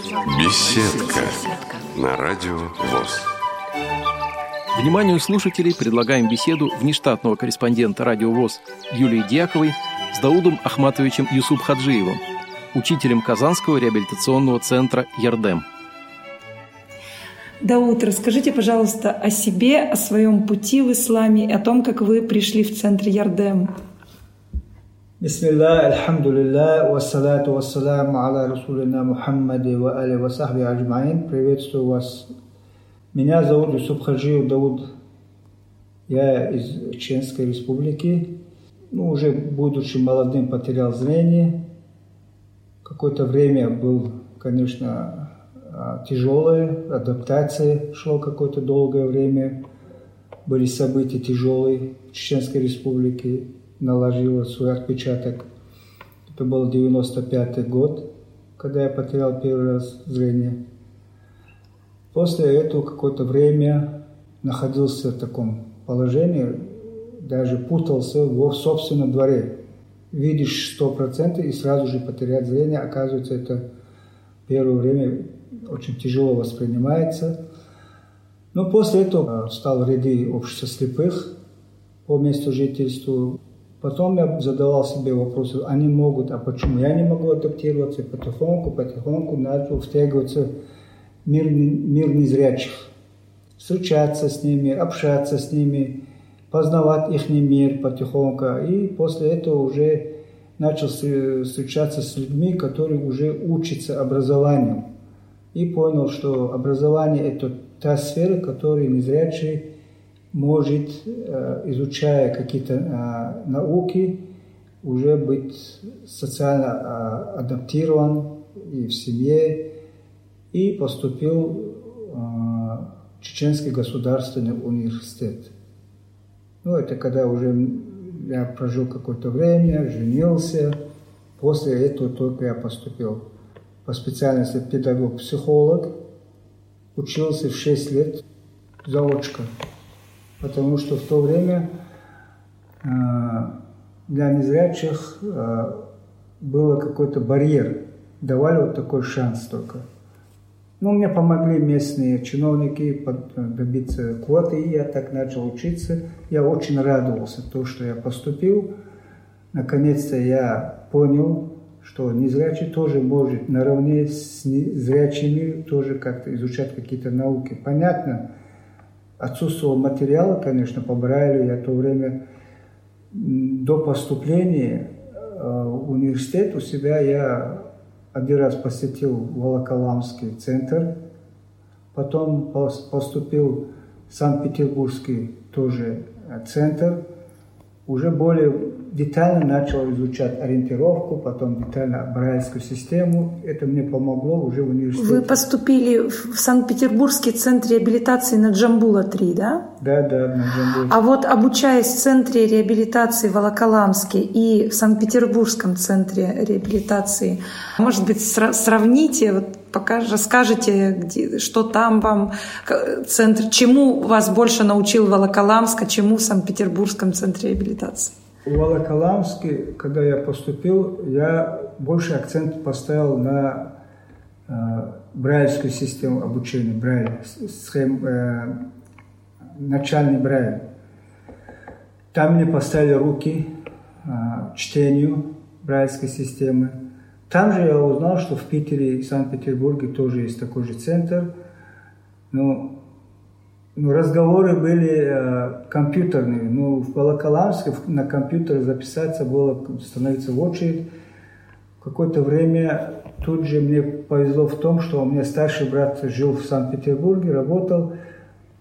Беседка на радио ВОЗ. Вниманию слушателей предлагаем беседу внештатного корреспондента радио ВОЗ Юлии Дьяковой с Даудом Ахматовичем Юсуп Хаджиевым, учителем Казанского реабилитационного центра «Ярдем». Дауд, расскажите, пожалуйста, о себе, о своем пути в исламе и о том, как вы пришли в центр Ярдем. Альхамдулилlah, вассалату вассаламу аля Расулина Мухаммади ва али ва сахби аджмаин. Приветствую вас. Меня зовут Юсуп Хаджиев Дауд. Я из Чеченской республики. Ну, уже будучи молодым, потерял зрение. Какое-то время был, конечно, а, тяжелая, адаптация шло какое-то долгое время. Были события тяжелые в Чеченской республике, наложила свой отпечаток. Это был 95 год, когда я потерял первый раз зрение. После этого какое-то время находился в таком положении, даже путался в собственном дворе. Видишь сто процентов и сразу же потерять зрение. Оказывается, это первое время очень тяжело воспринимается. Но после этого стал в ряды общества слепых по месту жительства. Потом я задавал себе вопросы, они могут, а почему я не могу адаптироваться? Потихоньку, потихоньку начал втягиваться в мир, мир незрячих. Встречаться с ними, общаться с ними, познавать их мир потихоньку. И после этого уже начал встречаться с людьми, которые уже учатся образованию и понял, что образование – это та сфера, которую незрячий может, э, изучая какие-то э, науки, уже быть социально э, адаптирован и в семье, и поступил в Чеченский государственный университет. Ну, это когда уже я прожил какое-то время, женился, после этого только я поступил по специальности педагог-психолог, учился в 6 лет заочка, потому что в то время э, для незрячих э, был какой-то барьер, давали вот такой шанс только. Ну, мне помогли местные чиновники добиться квоты, и я так начал учиться. Я очень радовался то, что я поступил. Наконец-то я понял, что незрячий тоже может наравне с зрячими тоже как-то изучать какие-то науки. Понятно, отсутствовал материала, конечно, по Брайлю. Я в то время до поступления э, в университет у себя я один раз посетил Волоколамский центр, потом поступил в Санкт-Петербургский тоже э, центр, уже более детально начал изучать ориентировку, потом детально брайльскую систему. Это мне помогло уже в университете. Вы поступили в Санкт-Петербургский центр реабилитации на Джамбула-3, да? Да, да, на Джамбула. А вот обучаясь в центре реабилитации в Волоколамске и в Санкт-Петербургском центре реабилитации, может быть, сравните, вот пока расскажете, где, что там вам центр, чему вас больше научил Волоколамск, а чему в Санкт-Петербургском центре реабилитации? В Волоколамске, когда я поступил, я больше акцент поставил на э, брайльскую систему обучения, брайль, схем, э, начальный брайль. Там мне поставили руки э, чтению брайльской системы. Там же я узнал, что в Питере и Санкт-Петербурге тоже есть такой же центр. Но ну, разговоры были э, компьютерные. Ну, в Волоколамске на компьютер записаться было, становиться в очередь. Какое-то время тут же мне повезло в том, что у меня старший брат жил в Санкт-Петербурге, работал.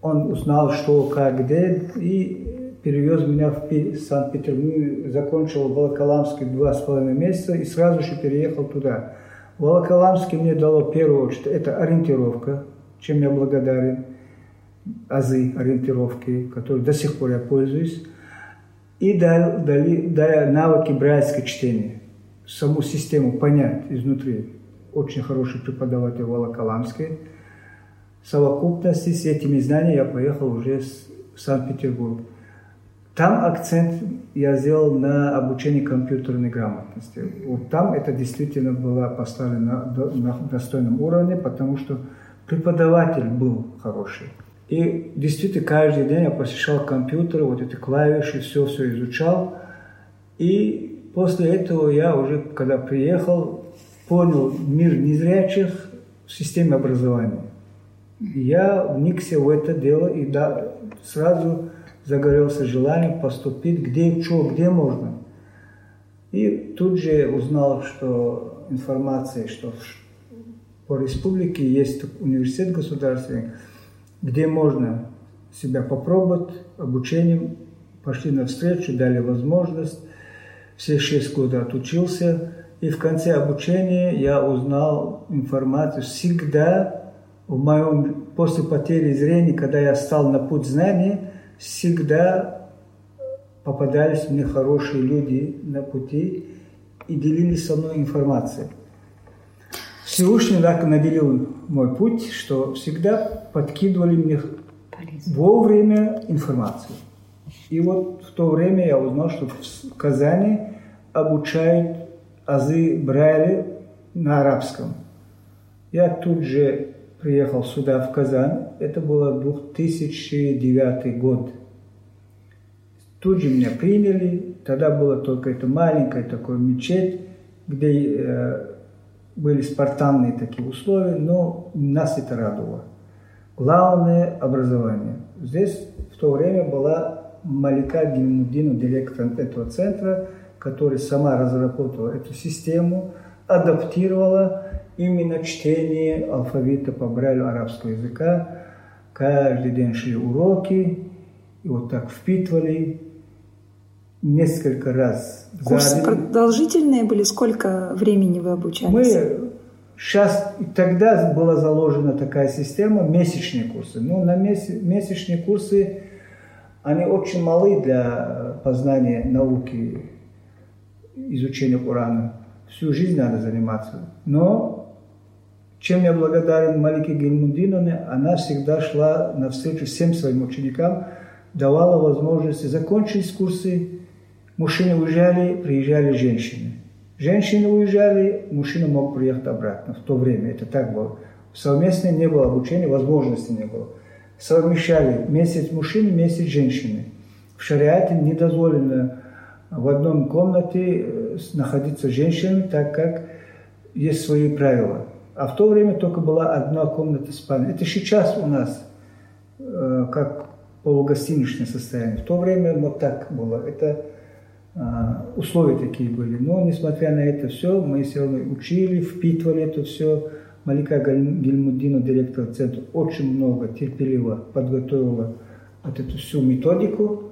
Он узнал, что, как, где, и перевез меня в Санкт-Петербург. Закончил в Волоколамске два с половиной месяца и сразу же переехал туда. В Волоколамске мне дало первую очередь, это ориентировка, чем я благодарен азы ориентировки, которые до сих пор я пользуюсь, и дали, дали, дали навыки брайльского чтения, саму систему понять изнутри. Очень хороший преподаватель в Волоколамске. В совокупности с этими знаниями я поехал уже в Санкт-Петербург. Там акцент я сделал на обучение компьютерной грамотности. Вот там это действительно было поставлено на достойном уровне, потому что преподаватель был хороший. И действительно каждый день я посещал компьютер, вот эти клавиши, все-все изучал. И после этого я уже, когда приехал, понял мир незрячих в системе образования. Я вникся в это дело и да, сразу загорелся желанием поступить где, что, где можно. И тут же узнал, что информация, что по республике есть университет государственный, где можно себя попробовать обучением. Пошли навстречу, дали возможность. Все шесть года отучился. И в конце обучения я узнал информацию. Всегда в моем, после потери зрения, когда я стал на путь знания, всегда попадались мне хорошие люди на пути и делились со мной информацией. Всевышний так наделил мой путь, что всегда подкидывали мне вовремя информацию. И вот в то время я узнал, что в Казани обучают азы Брайля на арабском. Я тут же приехал сюда, в Казань. Это было 2009 год. Тут же меня приняли. Тогда было только это маленькое такое мечеть, где э, были спартанные такие условия, но нас это радовало. Главное – образование. Здесь в то время была Малика Гильмудина, директор этого центра, который сама разработала эту систему, адаптировала именно чтение алфавита по Брайлю арабского языка. Каждый день шли уроки, и вот так впитывали несколько раз. Курсы продолжительные были? Сколько времени вы обучались? Мы сейчас, тогда была заложена такая система, месячные курсы. Но на месячные курсы, они очень малы для познания науки, изучения Корана. Всю жизнь надо заниматься. Но чем я благодарен Малике Гельмундиновне, она всегда шла навстречу всем своим ученикам, давала возможности закончить курсы, Мужчины уезжали, приезжали женщины. Женщины уезжали, мужчина мог приехать обратно. В то время это так было. Совместно не было обучения, возможности не было. Совмещали месяц мужчины, месяц женщины. В шариате не дозволено в одном комнате э, находиться женщинами, так как есть свои правила. А в то время только была одна комната спальни. Это сейчас у нас э, как полугостиничное состояние. В то время вот так было. Это условия такие были. Но, несмотря на это все, мы все равно учили, впитывали это все. Малика Гельмудина, директор центра, очень много терпеливо подготовила вот эту всю методику,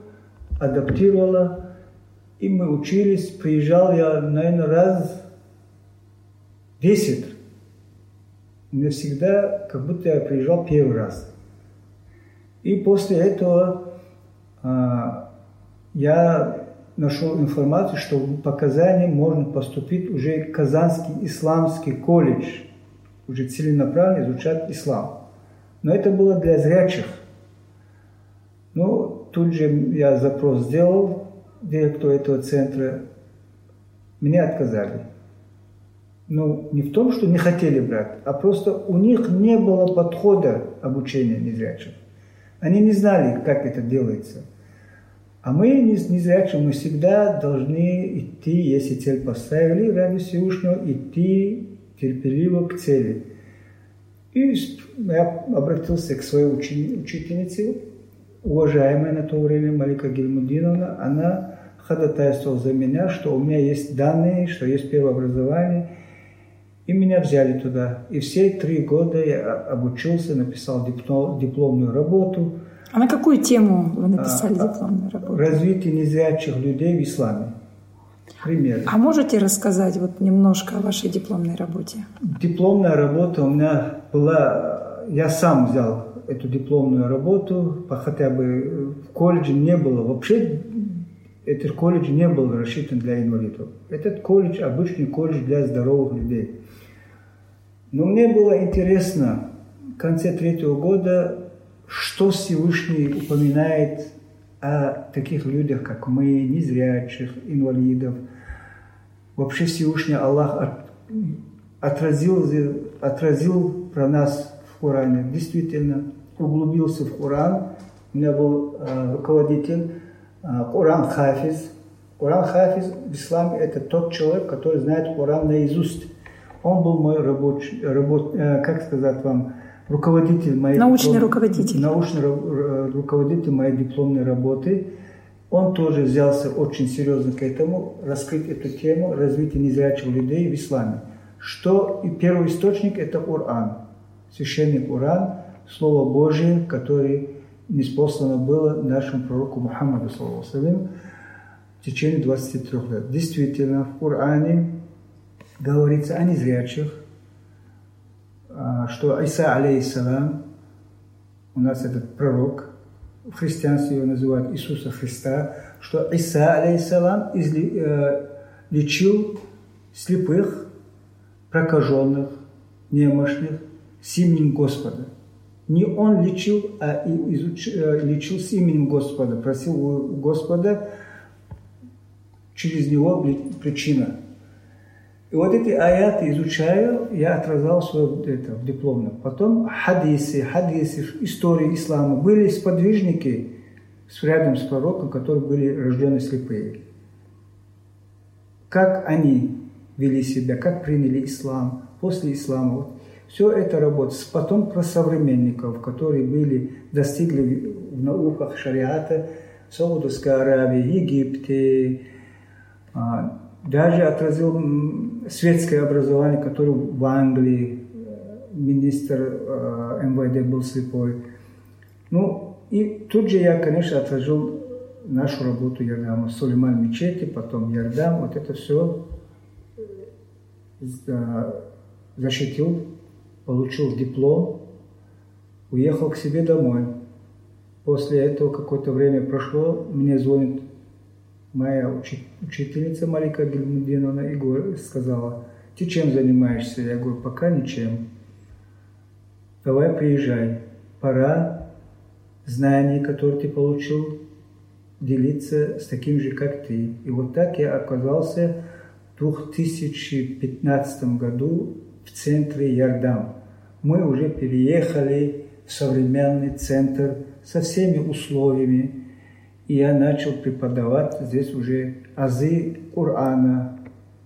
адаптировала, и мы учились. Приезжал я, наверное, раз десять. Мне всегда, как будто я приезжал первый раз. И после этого а, я нашел информацию, что по Казани можно поступить уже в Казанский исламский колледж, уже целенаправленно изучать ислам. Но это было для зрячих. Ну, тут же я запрос сделал директору этого центра. Меня отказали. Ну, не в том, что не хотели брать, а просто у них не было подхода обучения незрячих. Они не знали, как это делается – а мы не, не зрячие, мы всегда должны идти, если цель поставили ради Всевышнего, идти терпеливо к цели. И я обратился к своей учени, учительнице, уважаемая на то время Малика Гельмудиновна, она ходатайствовала за меня, что у меня есть данные, что есть первое образование, и меня взяли туда. И все три года я обучился, написал диплом, дипломную работу – а на какую тему вы написали а, дипломную работу? Развитие незрячих людей в исламе. Пример. А можете рассказать вот немножко о вашей дипломной работе? Дипломная работа у меня была... Я сам взял эту дипломную работу, хотя бы в колледже не было. Вообще этот колледж не был рассчитан для инвалидов. Этот колледж обычный колледж для здоровых людей. Но мне было интересно, в конце третьего года что Всевышний упоминает о таких людях, как мы, незрячих, инвалидов. Вообще Всевышний Аллах отразил, отразил про нас в Коране. Действительно, углубился в Коран. У меня был э, руководитель э, Коран Хафиз. Коран Хафиз в исламе это тот человек, который знает Коран наизусть. Он был мой рабочий, работ, э, как сказать вам, руководитель моей... Научный диплом, руководитель. Научный руководитель моей дипломной работы. Он тоже взялся очень серьезно к этому, раскрыть эту тему развития незрячих людей в исламе. Что и первый источник – это Коран, священный Коран, Слово Божие, которое неспослано было нашему пророку Мухаммаду, саллаху в течение 23 лет. Действительно, в Коране говорится о незрячих, что Иса, алейхиссалам, у нас этот пророк, в христианстве его называют Иисуса Христа, что Иса, алейхиссалам, э, лечил слепых, прокаженных, немощных с именем Господа. Не он лечил, а изуч... Э, лечил с именем Господа, просил у Господа через него причина. И вот эти аяты изучаю, я отразал свое это, в дипломном. Потом хадисы, хадисы, истории ислама. Были сподвижники с рядом с пророком, которые были рождены слепые. Как они вели себя, как приняли ислам, после ислама. Вот. Все это работает. Потом про современников, которые были, достигли в науках шариата, Саудовской Аравии, Египте, а, даже отразил светское образование, которое в Англии, министр э, МВД был слепой. Ну, и тут же я, конечно, отражил нашу работу Ярдама. Сулейман мечети, потом Ярдам, вот это все э, защитил, получил диплом, уехал к себе домой. После этого какое-то время прошло, мне звонит моя учительница Малика Гельмудиновна и сказала, ты чем занимаешься? Я говорю, пока ничем. Давай приезжай. Пора знаний, которые ты получил, делиться с таким же, как ты. И вот так я оказался в 2015 году в центре Ярдам. Мы уже переехали в современный центр со всеми условиями, и я начал преподавать здесь уже азы Корана,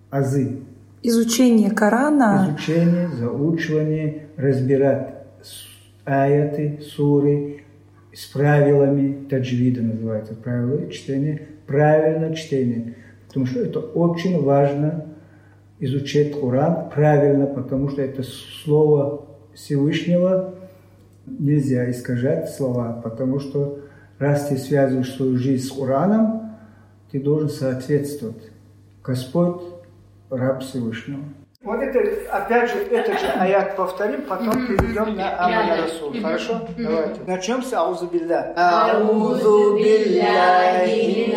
азы. Изучение Корана. Изучение, заучивание, разбирать аяты, суры с правилами таджвида называется, правила чтения, правильно чтение. Потому что это очень важно изучать Коран правильно, потому что это слово Всевышнего нельзя искажать слова, потому что раз ты связываешь свою жизнь с Кораном, ты должен соответствовать. Господь – раб Всевышнего. Вот это, опять же, этот же аят повторим, потом перейдем на Амаля Расул. Хорошо? Давайте. Начнем с Аузу Билля. Аузу Билляхи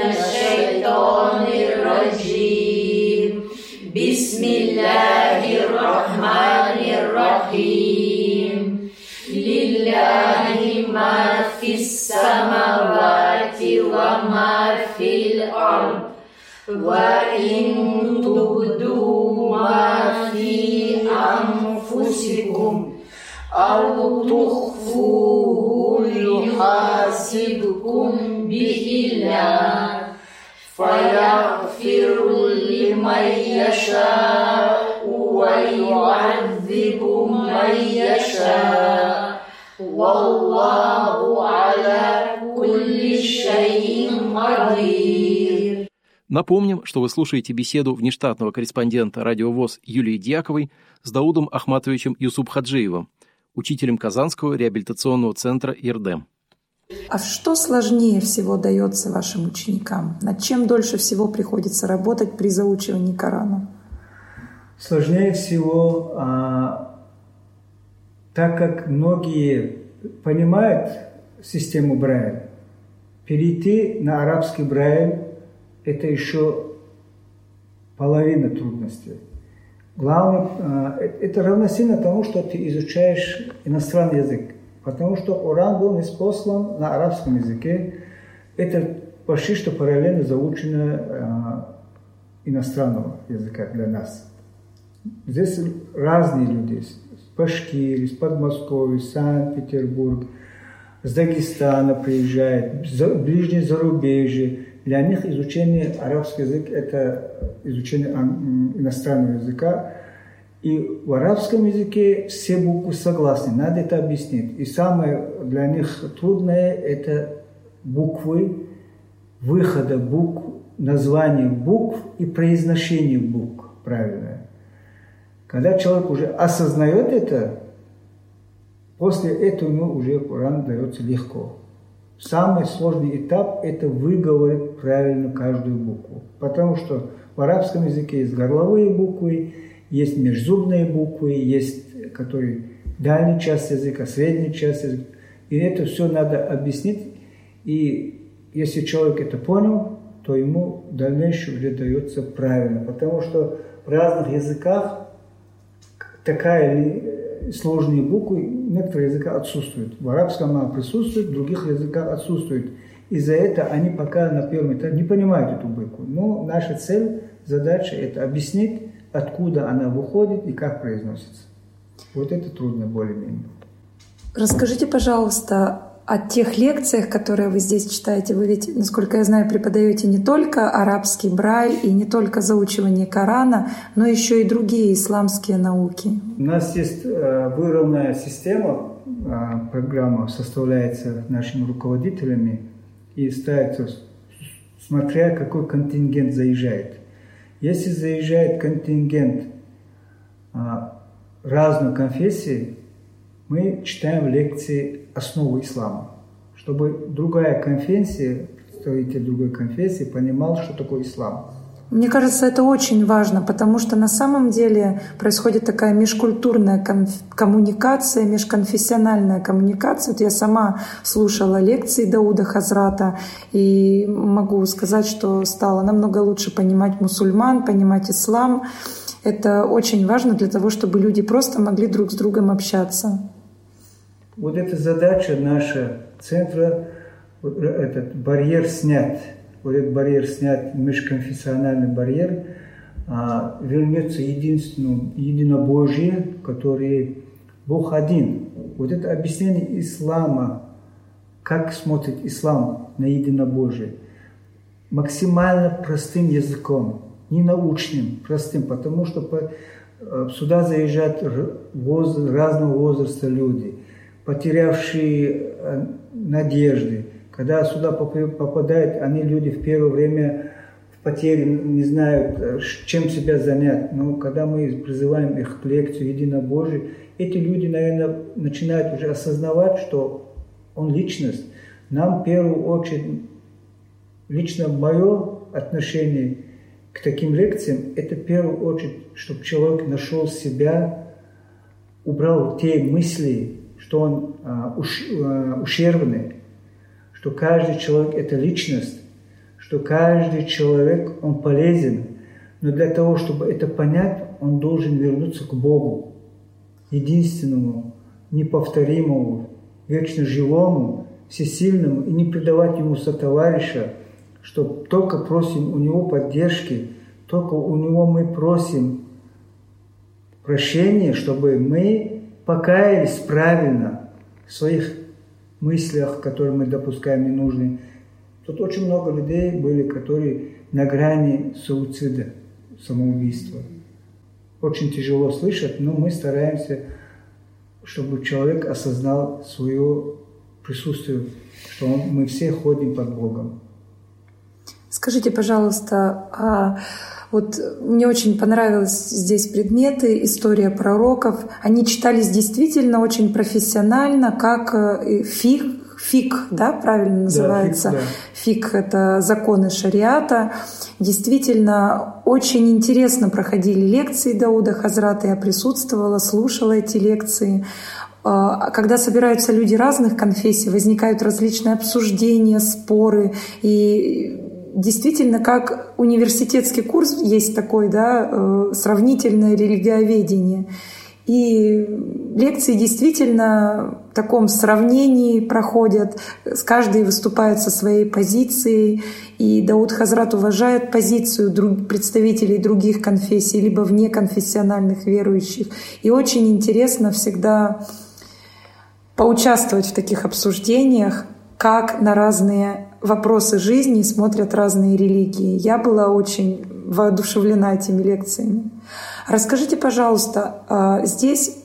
раджим. Бисмиллахи рахмани рахим. Лилляхи ما في السماوات وما في الأرض وإن تبدوا ما في أنفسكم أو تخفوه يحاسبكم به الله فيغفر لمن يشاء ويعذب من يشاء والله على كل شيء قدير Напомним, что вы слушаете беседу внештатного корреспондента «Радио ВОЗ» Юлии Дьяковой с Даудом Ахматовичем Юсуп Хаджиевым, учителем Казанского реабилитационного центра «Ирдем». А что сложнее всего дается вашим ученикам? Над чем дольше всего приходится работать при заучивании Корана? Сложнее всего, а, так как многие понимают систему Брайля, перейти на арабский Брайль это еще половина трудностей. Главное, э, это равносильно тому, что ты изучаешь иностранный язык. Потому что Уран был неспослан на арабском языке. Это почти что параллельно заучено э, иностранного языка для нас. Здесь разные люди, с Башкирии, с Подмосковья, Санкт-Петербург, с Дагестана приезжают, за, ближнее зарубежье. Для них изучение арабского языка – это изучение иностранного языка. И в арабском языке все буквы согласны, надо это объяснить. И самое для них трудное – это буквы, выхода букв, название букв и произношение букв правильное. Когда человек уже осознает это, после этого ему уже Коран дается легко. Самый сложный этап – это выговорить правильно каждую букву. Потому что в арабском языке есть горловые буквы, есть межзубные буквы, есть которые дальняя часть языка, средняя часть языка. И это все надо объяснить. И если человек это понял, то ему дальнейшее уже дается правильно. Потому что в разных языках такая сложные буквы, некоторые языка отсутствуют. В арабском она присутствует, в других языках отсутствует. Из-за этого они пока на первом этапе не понимают эту букву. Но наша цель, задача – это объяснить, откуда она выходит и как произносится. Вот это трудно более-менее. Расскажите, пожалуйста, о тех лекциях, которые вы здесь читаете. Вы ведь, насколько я знаю, преподаете не только арабский брайль и не только заучивание Корана, но еще и другие исламские науки. У нас есть э, выровная система, э, программа составляется нашими руководителями и ставится, смотря какой контингент заезжает. Если заезжает контингент а, разной конфессии, мы читаем лекции основы ислама, чтобы другая конфессия, представитель другой конфессии понимал, что такое ислам. Мне кажется, это очень важно, потому что на самом деле происходит такая межкультурная коммуникация, межконфессиональная коммуникация. Вот я сама слушала лекции Дауда Хазрата и могу сказать, что стала намного лучше понимать мусульман, понимать ислам. Это очень важно для того, чтобы люди просто могли друг с другом общаться. Вот эта задача наша центра, этот барьер снять – вот этот барьер снят, межконфессиональный барьер, а, вернется единственному, единобожие, который Бог один. Вот это объяснение ислама, как смотрит ислам на единобожие, максимально простым языком, не научным, простым, потому что по, э, сюда заезжают возраст, разного возраста люди, потерявшие э, надежды, когда сюда попадают, они люди в первое время в потере, не знают, э, чем себя занять. Но когда мы призываем их к лекции единобожия, эти люди, наверное, начинают уже осознавать, что он личность. Нам в первую очередь, лично мое отношение к таким лекциям, это в первую очередь, чтобы человек нашел себя, убрал те мысли, что он а, уш, а, ущербный, что каждый человек – это личность, что каждый человек, он полезен. Но для того, чтобы это понять, он должен вернуться к Богу, единственному, неповторимому, вечно живому, всесильному, и не предавать ему сотоварища, что только просим у него поддержки, только у него мы просим прощения, чтобы мы покаялись правильно в своих мыслях, которые мы допускаем ненужные. Тут очень много людей были, которые на грани суицида, самоубийства. Очень тяжело слышать, но мы стараемся, чтобы человек осознал свое присутствие, что он, мы все ходим под Богом. Скажите, пожалуйста, а вот мне очень понравились здесь предметы, история пророков. Они читались действительно очень профессионально, как э, фиг, фиг, да, правильно называется? Да, фиг, да. фиг — это законы шариата. Действительно, очень интересно проходили лекции Дауда Хазрата. Я присутствовала, слушала эти лекции. А, когда собираются люди разных конфессий, возникают различные обсуждения, споры. И действительно, как университетский курс есть такой, да, э, сравнительное религиоведение. И лекции действительно в таком сравнении проходят, каждый выступает со своей позицией, и Дауд Хазрат уважает позицию друг, представителей других конфессий, либо внеконфессиональных верующих. И очень интересно всегда поучаствовать в таких обсуждениях, как на разные вопросы жизни смотрят разные религии. Я была очень воодушевлена этими лекциями. Расскажите, пожалуйста, а, здесь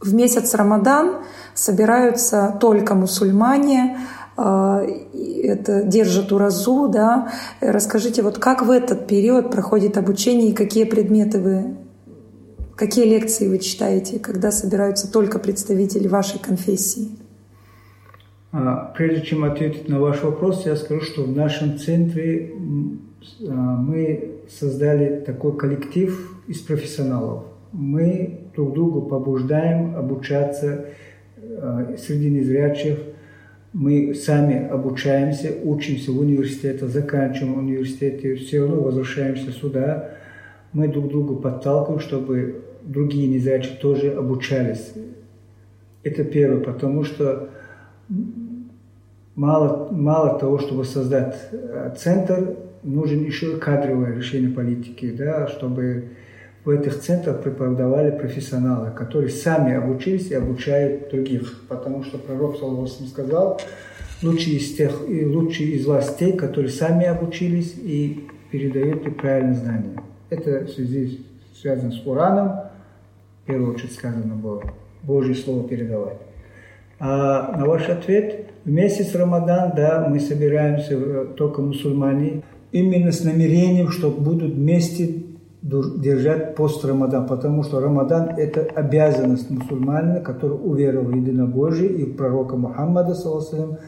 в месяц Рамадан собираются только мусульмане, а, это держат уразу, да. Расскажите, вот как в этот период проходит обучение и какие предметы вы, какие лекции вы читаете, когда собираются только представители вашей конфессии? А, прежде чем ответить на ваш вопрос, я скажу, что в нашем центре мы создали такой коллектив из профессионалов. Мы друг другу побуждаем обучаться э, среди незрячих. Мы сами обучаемся, учимся в университете, заканчиваем университет, и все равно возвращаемся сюда. Мы друг другу подталкиваем, чтобы другие незрячие тоже обучались. Это первое, потому что мало, мало того, чтобы создать э, центр, нужен еще кадровое решение политики, да, чтобы в этих центрах преподавали профессионалы, которые сами обучились и обучают других. Потому что пророк Саллаху сказал, лучшие из, тех, и лучшие из вас те, которые сами обучились и передаете правильные знания. Это в связи связано с Кораном, в первую очередь сказано было, Божье Слово передавать. А на ваш ответ, в месяц Рамадан, да, мы собираемся, э, только мусульмане, именно с намерением, что будут вместе держать пост Рамадан, потому что Рамадан – это обязанность мусульманина, который уверовал в единобожие и в пророка Мухаммада, саллаху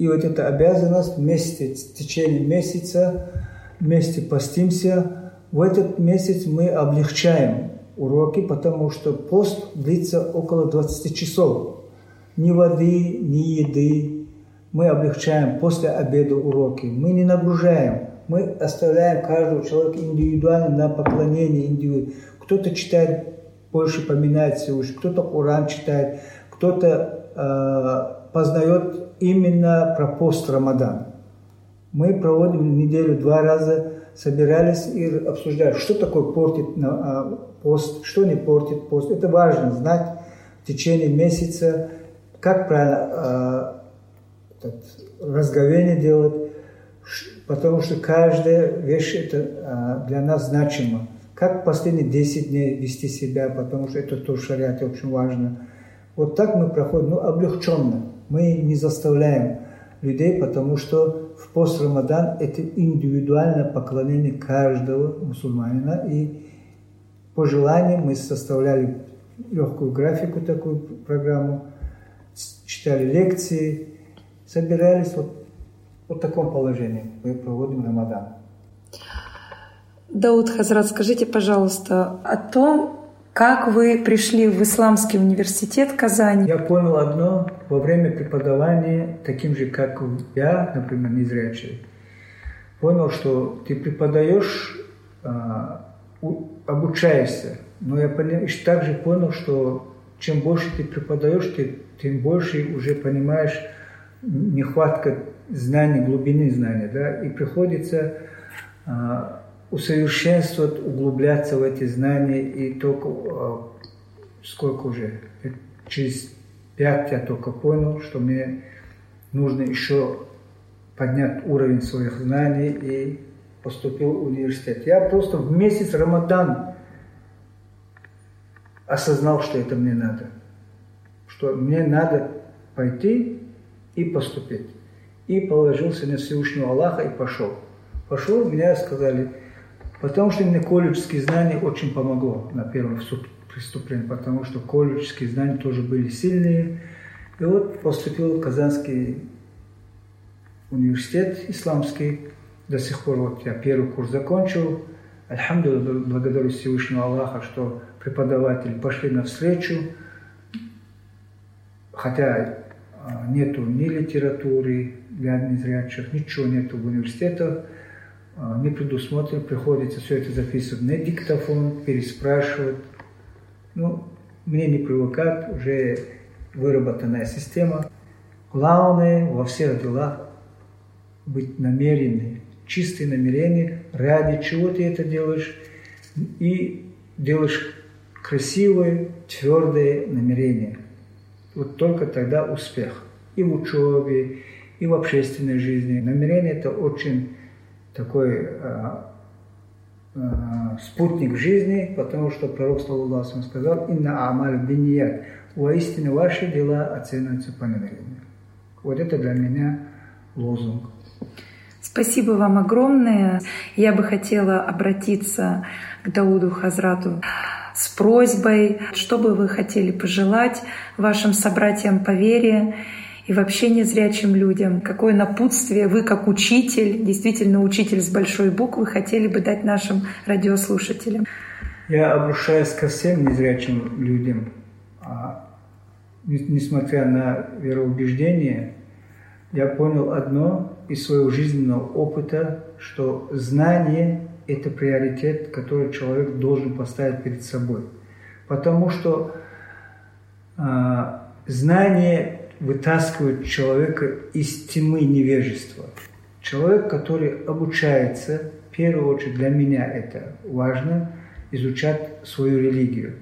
и вот эта обязанность вместе, в течение месяца, вместе постимся. В этот месяц мы облегчаем уроки, потому что пост длится около 20 часов. Ни воды, ни еды. Мы облегчаем после обеда уроки. Мы не нагружаем мы оставляем каждого человека индивидуально на поклонение индивиду. Кто-то читает больше, поминает Всевышний, кто-то Коран читает, кто-то э, познает именно про пост Рамадан. Мы проводим неделю два раза, собирались и обсуждали, что такое портит э, пост, что не портит пост. Это важно знать в течение месяца, как правильно э, разговение делать, потому что каждая вещь это а, для нас значима. Как последние 10 дней вести себя, потому что это тоже в шариате очень важно. Вот так мы проходим, ну, облегченно. Мы не заставляем людей, потому что в пост Рамадан это индивидуальное поклонение каждого мусульманина. И по желанию мы составляли легкую графику, такую программу, читали лекции, собирались вот вот в таком положении мы проводим Рамадан. Дауд Хазрат, скажите, пожалуйста, о том, как вы пришли в Исламский университет Казани? Я понял одно. Во время преподавания, таким же, как я, например, незрячий, понял, что ты преподаешь, а, обучаешься. Но я также понял, что чем больше ты преподаешь, ты, тем больше уже понимаешь нехватка знаний, глубины знания, да, и приходится а, усовершенствовать, углубляться в эти знания, и только а, сколько уже, через пять я только понял, что мне нужно еще поднять уровень своих знаний и поступил в университет. Я просто в месяц Рамадан осознал, что это мне надо. Что мне надо пойти и поступить и положился на Всевышнего Аллаха и пошел. Пошел, мне сказали, потому что мне колледжские знания очень помогло на первом преступлении, потому что колледжские знания тоже были сильные. И вот поступил в Казанский университет исламский. До сих пор вот я первый курс закончил. Альхамдулилlah, благодарю Всевышнего Аллаха, что преподаватели пошли навстречу. Хотя а, нету ни литературы для незрячих, ничего нету в университетах, а, не предусмотрено, приходится все это записывать на диктофон, переспрашивать. Ну, мне не привыкать, уже выработанная система. Главное во всех делах быть намеренным, чистые намерения, ради чего ты это делаешь, и делаешь красивое, твердое намерение. Вот только тогда успех. И в учебе, и в общественной жизни. Намерение – это очень такой а, а, спутник жизни, потому что пророк, саллаху сказал, «Инна амаль биньят» – «Воистину ваши дела оцениваются по намерению». Вот это для меня лозунг. Спасибо вам огромное. Я бы хотела обратиться к Дауду Хазрату с просьбой, что бы вы хотели пожелать вашим собратьям по вере и вообще незрячим людям? Какое напутствие вы, как учитель, действительно учитель с большой буквы, хотели бы дать нашим радиослушателям? Я обращаюсь ко всем незрячим людям. А, несмотря на вероубеждение, я понял одно из своего жизненного опыта, что знание – это приоритет, который человек должен поставить перед собой. Потому что а, знание вытаскивает человека из тьмы невежества. Человек, который обучается, в первую очередь для меня это важно, изучать свою религию,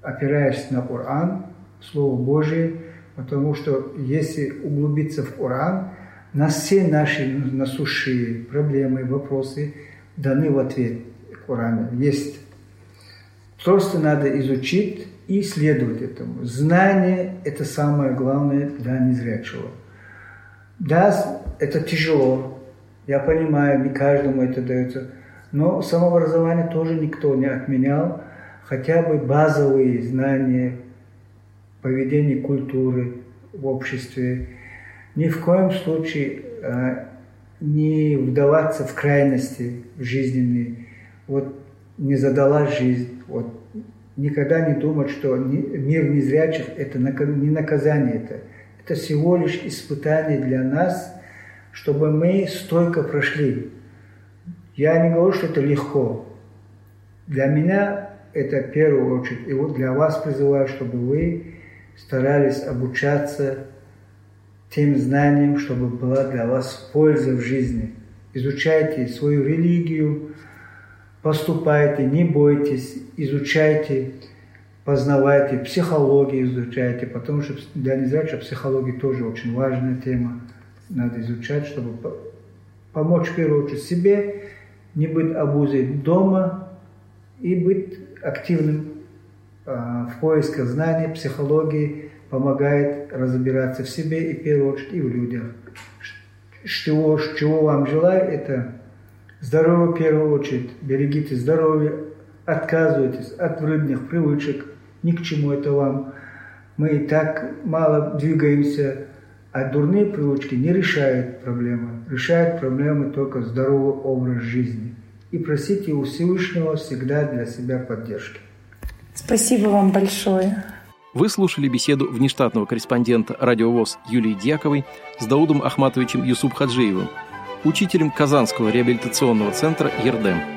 опираясь на Коран, Слово Божие, потому что если углубиться в Коран, на все наши насущие проблемы, вопросы даны в ответ Корана. Есть. Просто надо изучить и следовать этому. Знание – это самое главное для незрячего. Да, это тяжело, я понимаю, не каждому это дается, но самообразование тоже никто не отменял, хотя бы базовые знания поведения культуры в обществе. Ни в коем случае а, не вдаваться в крайности жизненные. Вот не задалась жизнь, вот никогда не думать, что мир незрячих – это не наказание, это, это всего лишь испытание для нас, чтобы мы стойко прошли. Я не говорю, что это легко. Для меня это в первую очередь. И вот для вас призываю, чтобы вы старались обучаться тем знаниям, чтобы была для вас польза в жизни. Изучайте свою религию, поступайте, не бойтесь, изучайте, познавайте, психологию изучайте, потому что для незрячих психология тоже очень важная тема. Надо изучать, чтобы помочь в первую очередь себе, не быть обузой дома и быть активным а, в поисках знаний, психологии, помогает разбираться в себе и в первую очередь и в людях. Чего, чего вам желаю, это Здоровье в первую очередь. Берегите здоровье, отказывайтесь от вредных привычек. Ни к чему это вам. Мы и так мало двигаемся, а дурные привычки не решают проблемы. Решают проблемы только здоровый образ жизни. И просите у Всевышнего всегда для себя поддержки. Спасибо вам большое. Вы слушали беседу внештатного корреспондента радиовоз Юлии Дьяковой с Даудом Ахматовичем Юсуп Хаджиевым – учителем Казанского реабилитационного центра «Ердем».